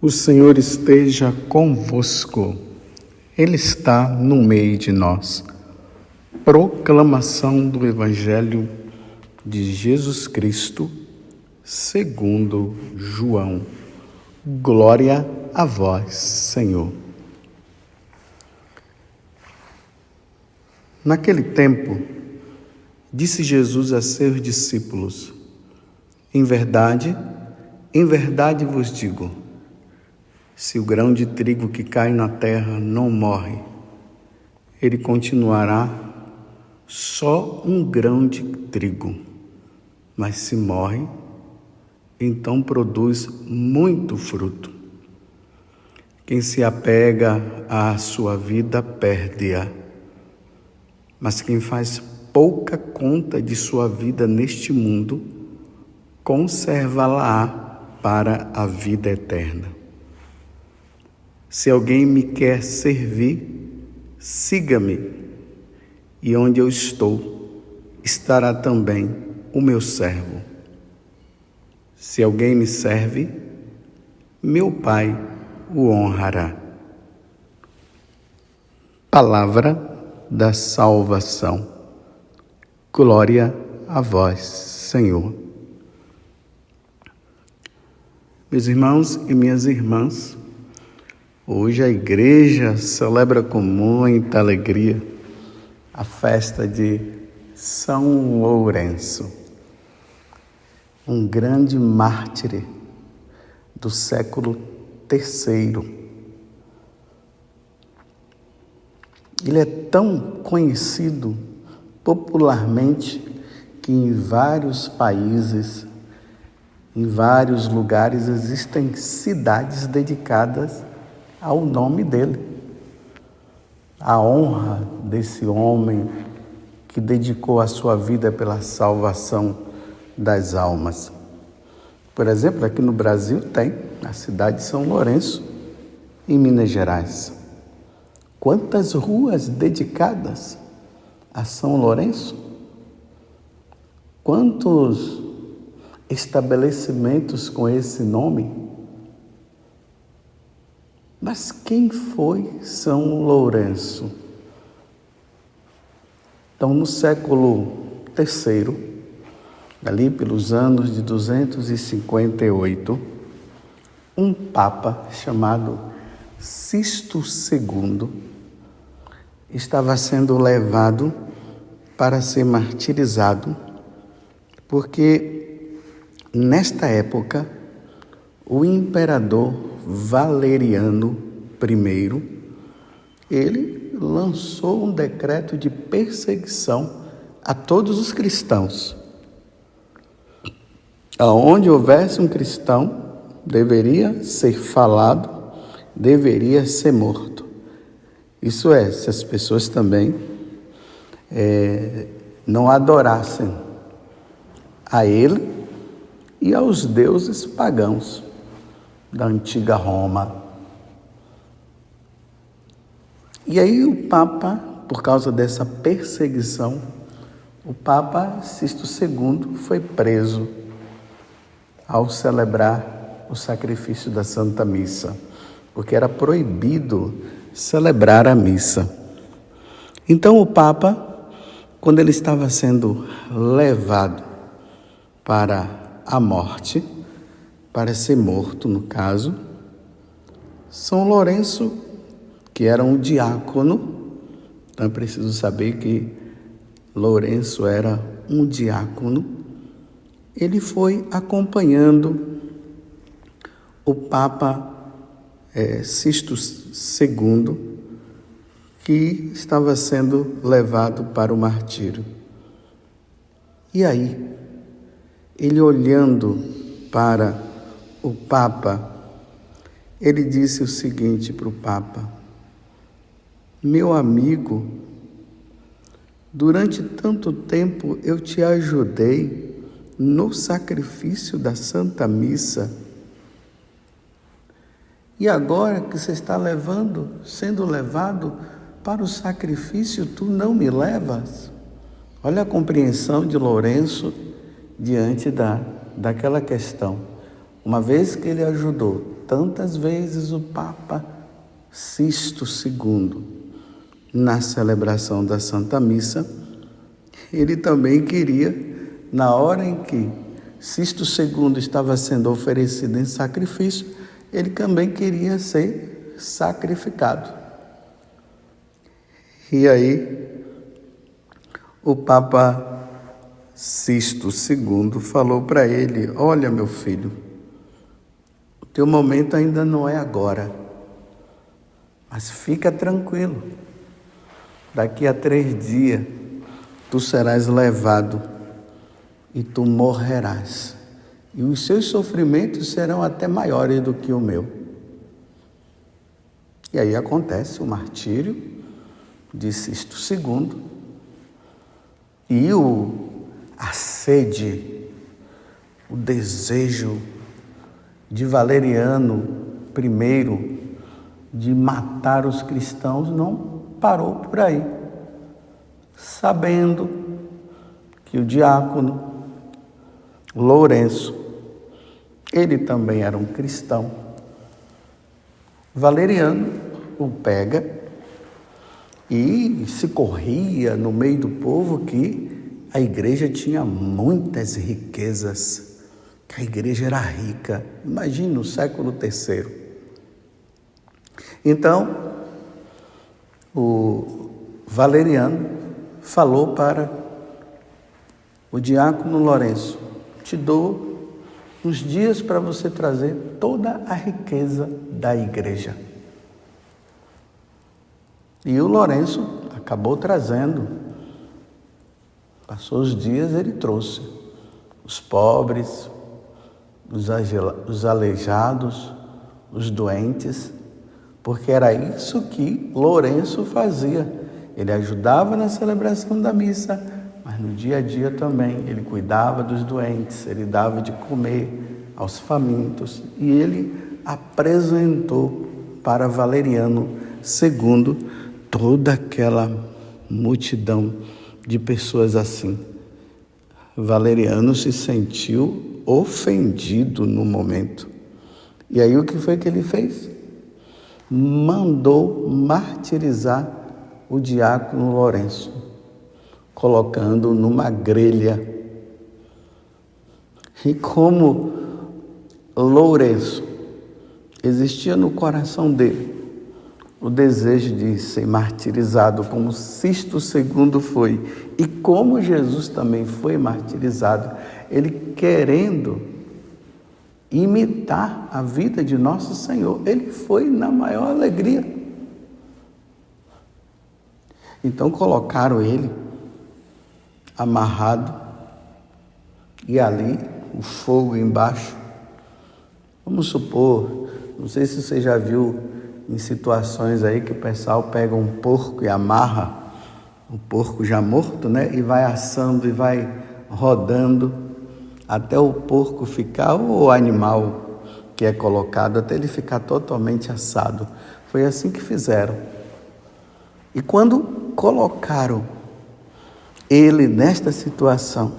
O Senhor esteja convosco, Ele está no meio de nós. Proclamação do Evangelho de Jesus Cristo, segundo João. Glória a vós, Senhor. Naquele tempo, disse Jesus a seus discípulos: Em verdade, em verdade vos digo, se o grão de trigo que cai na terra não morre, ele continuará só um grão de trigo. Mas se morre, então produz muito fruto. Quem se apega à sua vida perde-a. Mas quem faz pouca conta de sua vida neste mundo, conserva-la para a vida eterna. Se alguém me quer servir, siga-me, e onde eu estou, estará também o meu servo. Se alguém me serve, meu Pai o honrará. Palavra da salvação. Glória a vós, Senhor. Meus irmãos e minhas irmãs, Hoje a igreja celebra com muita alegria a festa de São Lourenço, um grande mártir do século III. Ele é tão conhecido popularmente que em vários países, em vários lugares, existem cidades dedicadas ao nome dele. A honra desse homem que dedicou a sua vida pela salvação das almas. Por exemplo, aqui no Brasil tem a cidade de São Lourenço, em Minas Gerais. Quantas ruas dedicadas a São Lourenço? Quantos estabelecimentos com esse nome? Mas quem foi São Lourenço? Então, no século III, ali pelos anos de 258, um papa chamado Sisto II estava sendo levado para ser martirizado, porque nesta época o imperador Valeriano I, ele lançou um decreto de perseguição a todos os cristãos. Aonde houvesse um cristão, deveria ser falado, deveria ser morto. Isso é, se as pessoas também é, não adorassem a ele e aos deuses pagãos da antiga Roma. E aí o Papa, por causa dessa perseguição, o Papa Sisto II foi preso ao celebrar o sacrifício da Santa Missa, porque era proibido celebrar a missa. Então o Papa, quando ele estava sendo levado para a morte, para ser morto, no caso. São Lourenço, que era um diácono, então é preciso saber que Lourenço era um diácono, ele foi acompanhando o Papa é, Sisto II, que estava sendo levado para o martírio. E aí, ele olhando para o Papa, ele disse o seguinte para o Papa: Meu amigo, durante tanto tempo eu te ajudei no sacrifício da Santa Missa. E agora que você está levando, sendo levado para o sacrifício, tu não me levas? Olha a compreensão de Lourenço diante da, daquela questão uma vez que ele ajudou tantas vezes o Papa Sisto II na celebração da Santa Missa, ele também queria, na hora em que Sisto II estava sendo oferecido em sacrifício, ele também queria ser sacrificado. E aí, o Papa Sisto II falou para ele: Olha, meu filho, teu momento ainda não é agora, mas fica tranquilo, daqui a três dias tu serás levado e tu morrerás, e os seus sofrimentos serão até maiores do que o meu. E aí acontece o martírio de Sisto II, e o, a sede, o desejo de Valeriano I de matar os cristãos não parou por aí, sabendo que o diácono Lourenço, ele também era um cristão. Valeriano o pega e se corria no meio do povo que a igreja tinha muitas riquezas, que a igreja era rica. Imagine no século III. Então, o Valeriano falou para o diácono Lourenço: Te dou uns dias para você trazer toda a riqueza da igreja. E o Lourenço acabou trazendo. Passou os dias, ele trouxe os pobres, os aleijados, os doentes, porque era isso que Lourenço fazia. Ele ajudava na celebração da missa, mas no dia a dia também ele cuidava dos doentes, ele dava de comer aos famintos e ele apresentou para Valeriano segundo toda aquela multidão de pessoas assim. Valeriano se sentiu ofendido no momento. E aí o que foi que ele fez? Mandou martirizar o diácono Lourenço, colocando numa grelha. E como Lourenço existia no coração dele o desejo de ser martirizado, como Sisto II foi, e como Jesus também foi martirizado, ele querendo imitar a vida de nosso Senhor, ele foi na maior alegria. Então colocaram ele amarrado e ali o fogo embaixo. Vamos supor, não sei se você já viu em situações aí que o pessoal pega um porco e amarra o porco já morto, né? E vai assando e vai rodando até o porco ficar, ou o animal que é colocado, até ele ficar totalmente assado. Foi assim que fizeram. E quando colocaram ele nesta situação,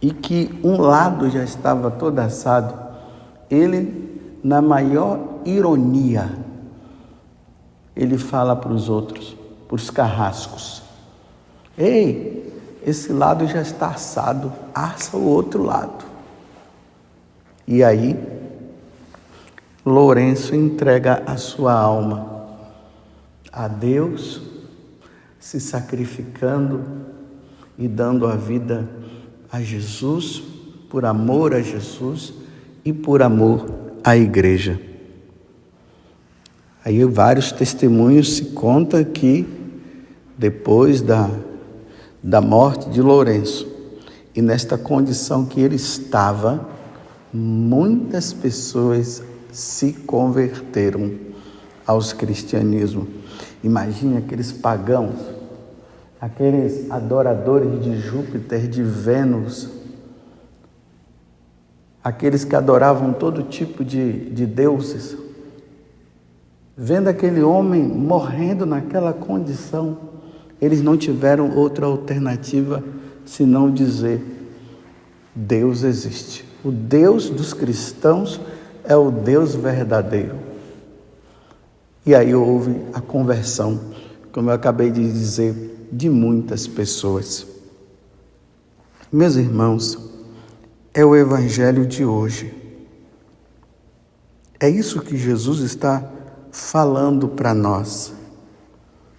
e que um lado já estava todo assado, ele, na maior ironia, ele fala para os outros, para os carrascos: Ei, esse lado já está assado, assa o outro lado. E aí, Lourenço entrega a sua alma a Deus, se sacrificando e dando a vida a Jesus, por amor a Jesus e por amor à igreja. Aí vários testemunhos se conta que depois da, da morte de Lourenço e nesta condição que ele estava, muitas pessoas se converteram aos cristianismo. Imagine aqueles pagãos, aqueles adoradores de Júpiter, de Vênus, aqueles que adoravam todo tipo de, de deuses, Vendo aquele homem morrendo naquela condição, eles não tiveram outra alternativa senão dizer: Deus existe, o Deus dos cristãos é o Deus verdadeiro. E aí houve a conversão, como eu acabei de dizer, de muitas pessoas. Meus irmãos, é o Evangelho de hoje. É isso que Jesus está falando para nós.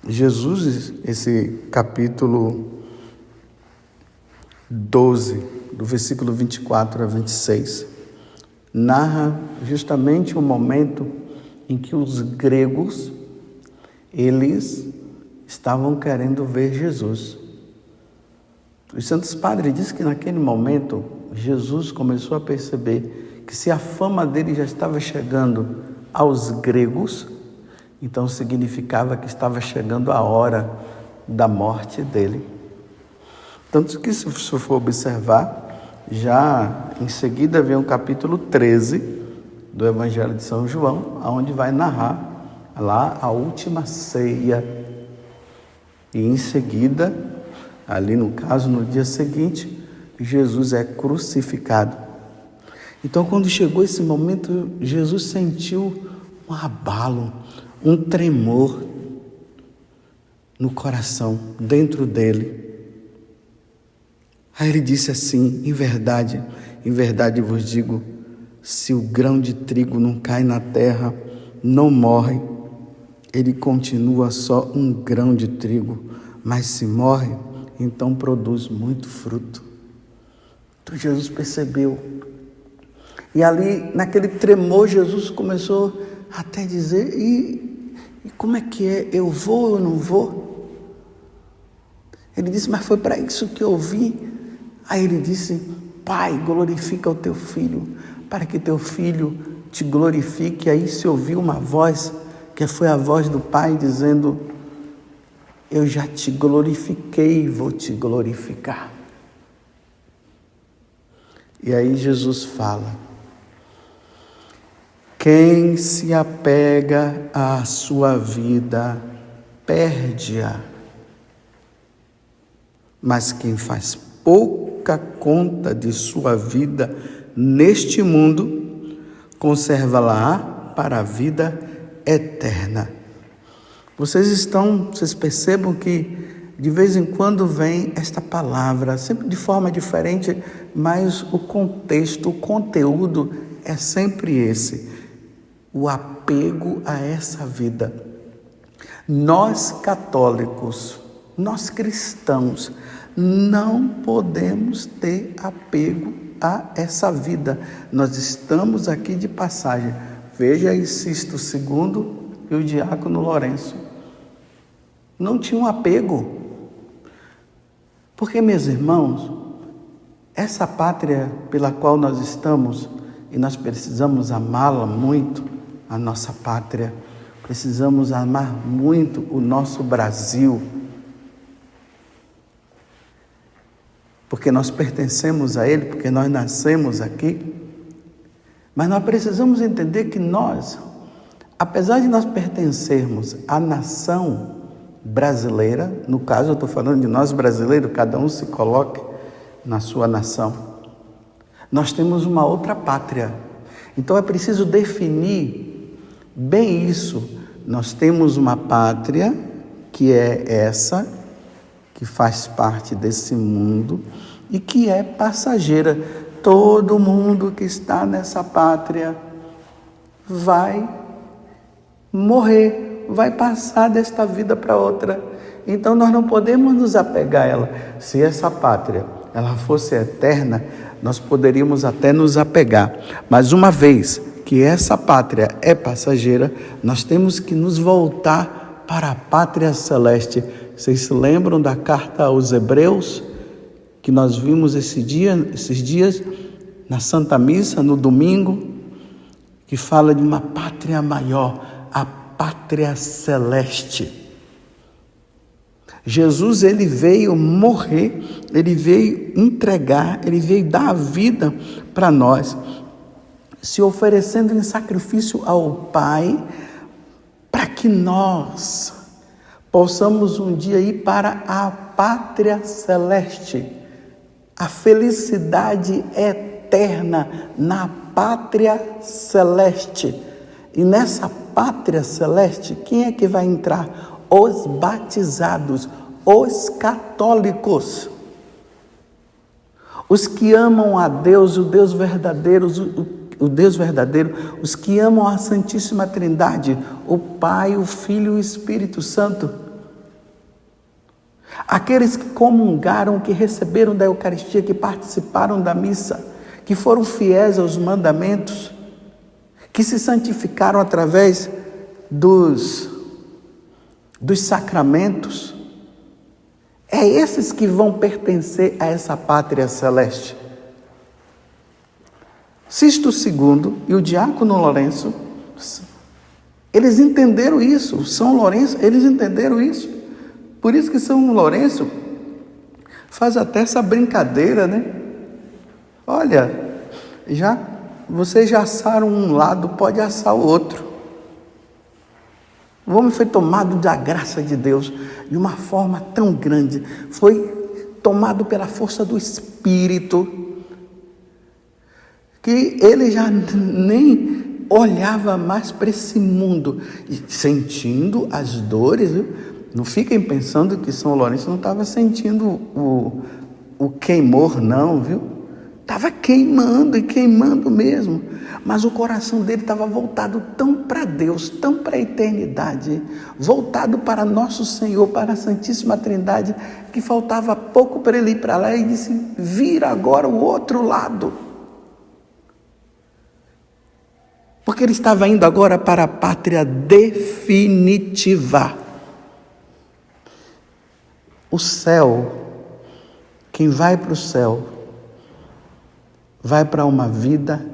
Jesus, esse capítulo 12, do versículo 24 a 26, narra justamente o momento em que os gregos eles estavam querendo ver Jesus. Os santos padres dizem que naquele momento Jesus começou a perceber que se a fama dele já estava chegando aos gregos, então significava que estava chegando a hora da morte dele. Tanto que, se for observar, já em seguida vem o capítulo 13 do Evangelho de São João, onde vai narrar lá a última ceia. E em seguida, ali no caso, no dia seguinte, Jesus é crucificado. Então, quando chegou esse momento, Jesus sentiu um abalo, um tremor no coração, dentro dele. Aí ele disse assim: Em verdade, em verdade vos digo, se o grão de trigo não cai na terra, não morre, ele continua só um grão de trigo, mas se morre, então produz muito fruto. Então Jesus percebeu. E ali, naquele tremor, Jesus começou até dizer: e, e como é que é? Eu vou ou não vou? Ele disse: Mas foi para isso que eu vim Aí ele disse: Pai, glorifica o teu filho, para que teu filho te glorifique. Aí se ouviu uma voz, que foi a voz do Pai, dizendo: Eu já te glorifiquei vou te glorificar. E aí Jesus fala: Quem se apega à sua vida, perde-a. Mas quem faz pouca conta de sua vida neste mundo, conserva-la para a vida eterna. Vocês estão, vocês percebam que de vez em quando vem esta palavra, sempre de forma diferente, mas o contexto, o conteúdo é sempre esse: o apego a essa vida. Nós católicos, nós cristãos, não podemos ter apego a essa vida. Nós estamos aqui de passagem. Veja aí Sisto II e o diácono Lourenço. Não tinham apego. Porque, meus irmãos, essa pátria pela qual nós estamos, e nós precisamos amá-la muito, a nossa pátria, precisamos amar muito o nosso Brasil porque nós pertencemos a Ele, porque nós nascemos aqui. Mas nós precisamos entender que nós, apesar de nós pertencermos à nação brasileira, no caso eu estou falando de nós brasileiros, cada um se coloque na sua nação, nós temos uma outra pátria. Então é preciso definir bem isso. Nós temos uma pátria que é essa que faz parte desse mundo e que é passageira. Todo mundo que está nessa pátria vai morrer, vai passar desta vida para outra. Então nós não podemos nos apegar a ela. Se essa pátria ela fosse eterna, nós poderíamos até nos apegar. Mas uma vez que essa pátria é passageira, nós temos que nos voltar para a pátria celeste vocês se lembram da carta aos Hebreus que nós vimos esse dia, esses dias na Santa Missa, no domingo, que fala de uma pátria maior, a pátria celeste. Jesus ele veio morrer, ele veio entregar, ele veio dar a vida para nós, se oferecendo em sacrifício ao Pai, para que nós possamos um dia ir para a pátria celeste, a felicidade eterna na pátria celeste. E nessa pátria celeste, quem é que vai entrar? Os batizados, os católicos. Os que amam a Deus, o Deus verdadeiro, o, o Deus verdadeiro, os que amam a Santíssima Trindade, o Pai, o Filho e o Espírito Santo. Aqueles que comungaram, que receberam da Eucaristia, que participaram da missa, que foram fiéis aos mandamentos, que se santificaram através dos, dos sacramentos, é esses que vão pertencer a essa pátria celeste. Sisto II e o diácono Lourenço, eles entenderam isso. São Lourenço, eles entenderam isso. Por isso que São Lourenço faz até essa brincadeira, né? Olha, já vocês já assaram um lado, pode assar o outro. O homem foi tomado da graça de Deus de uma forma tão grande, foi tomado pela força do Espírito, que ele já nem olhava mais para esse mundo, sentindo as dores. Viu? Não fiquem pensando que São Lourenço não estava sentindo o, o queimor, não, viu? Estava queimando e queimando mesmo. Mas o coração dele estava voltado tão para Deus, tão para a eternidade, voltado para nosso Senhor, para a Santíssima Trindade, que faltava pouco para ele ir para lá e disse: vira agora o outro lado. Porque ele estava indo agora para a pátria definitiva. O céu, quem vai para o céu, vai para uma vida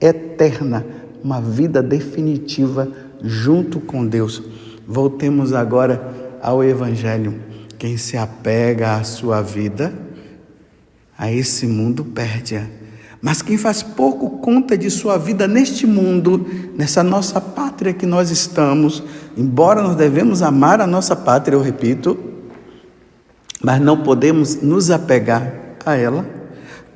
eterna, uma vida definitiva junto com Deus. Voltemos agora ao Evangelho. Quem se apega à sua vida, a esse mundo perde-a. Mas quem faz pouco conta de sua vida neste mundo, nessa nossa pátria que nós estamos, embora nós devemos amar a nossa pátria, eu repito, mas não podemos nos apegar a ela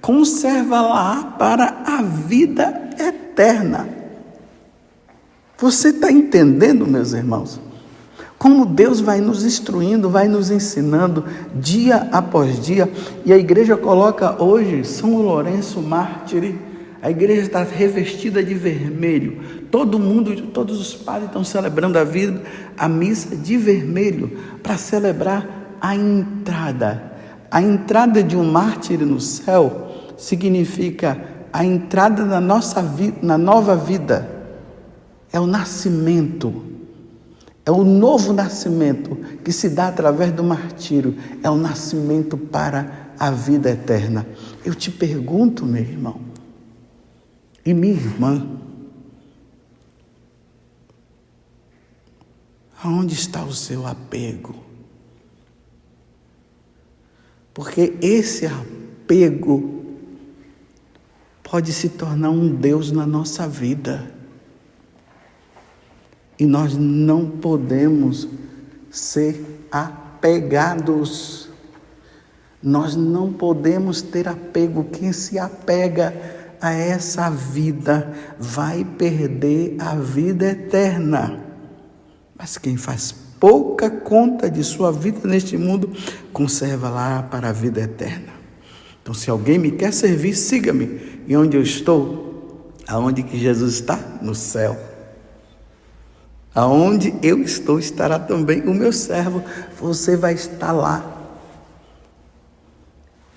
conserva-la para a vida eterna. Você está entendendo, meus irmãos? Como Deus vai nos instruindo, vai nos ensinando dia após dia, e a igreja coloca hoje São Lourenço Mártir, a igreja está revestida de vermelho, todo mundo, todos os padres estão celebrando a vida, a missa de vermelho, para celebrar a entrada, a entrada de um mártir no céu significa a entrada na nossa vida, na nova vida. É o nascimento. É o novo nascimento que se dá através do martírio. É o nascimento para a vida eterna. Eu te pergunto, meu irmão, e minha irmã, aonde está o seu apego? Porque esse apego pode se tornar um Deus na nossa vida. E nós não podemos ser apegados. Nós não podemos ter apego. Quem se apega a essa vida vai perder a vida eterna. Mas quem faz pouca conta de sua vida neste mundo, conserva lá para a vida eterna. Então, se alguém me quer servir, siga-me. E onde eu estou? Aonde que Jesus está? No céu. Aonde eu estou estará também o meu servo. Você vai estar lá.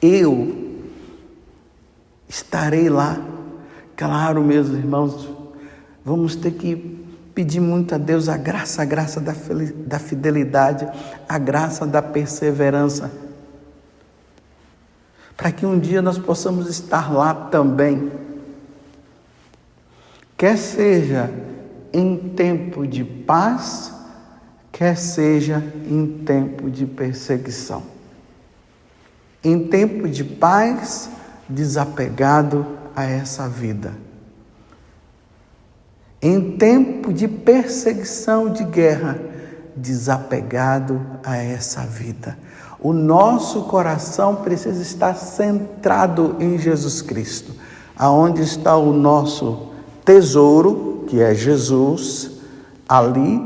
Eu estarei lá. Claro, meus irmãos, vamos ter que pedir muito a Deus a graça, a graça da fidelidade, a graça da perseverança para que um dia nós possamos estar lá também. Quer seja em tempo de paz, quer seja em tempo de perseguição. Em tempo de paz, desapegado a essa vida. Em tempo de perseguição, de guerra, desapegado a essa vida. O nosso coração precisa estar centrado em Jesus Cristo. Aonde está o nosso tesouro, que é Jesus, ali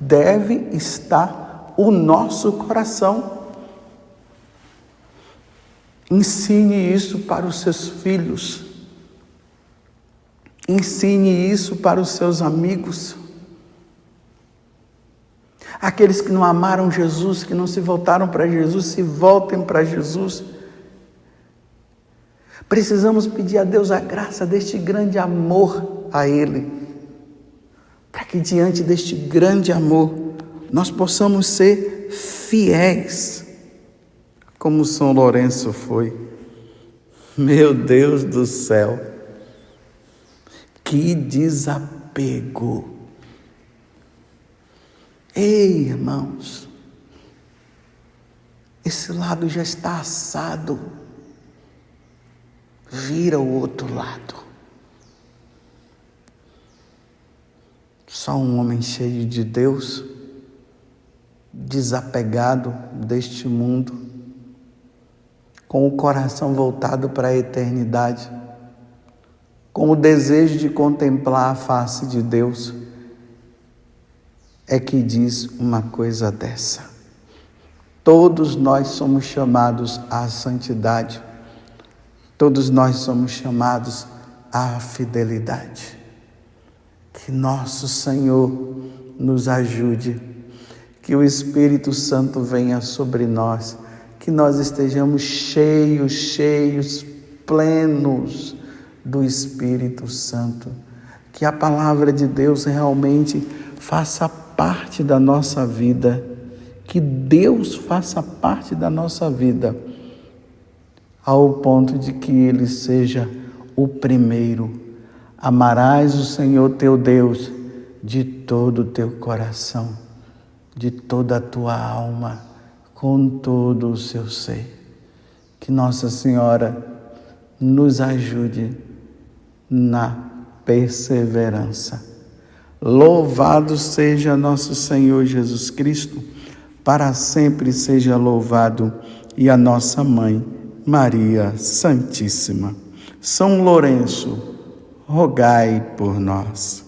deve estar o nosso coração. Ensine isso para os seus filhos. Ensine isso para os seus amigos. Aqueles que não amaram Jesus, que não se voltaram para Jesus, se voltem para Jesus. Precisamos pedir a Deus a graça deste grande amor a Ele, para que diante deste grande amor nós possamos ser fiéis, como São Lourenço foi. Meu Deus do céu, que desapego! Ei, irmãos, esse lado já está assado. Vira o outro lado. Só um homem cheio de Deus, desapegado deste mundo, com o coração voltado para a eternidade, com o desejo de contemplar a face de Deus é que diz uma coisa dessa. Todos nós somos chamados à santidade, todos nós somos chamados à fidelidade. Que nosso Senhor nos ajude, que o Espírito Santo venha sobre nós, que nós estejamos cheios, cheios, plenos do Espírito Santo, que a palavra de Deus realmente faça parte da nossa vida, que Deus faça parte da nossa vida, ao ponto de que Ele seja o primeiro. Amarás o Senhor teu Deus de todo o teu coração, de toda a tua alma, com todo o seu ser. Que Nossa Senhora nos ajude na perseverança Louvado seja nosso Senhor Jesus Cristo, para sempre seja louvado, e a nossa mãe, Maria Santíssima. São Lourenço, rogai por nós.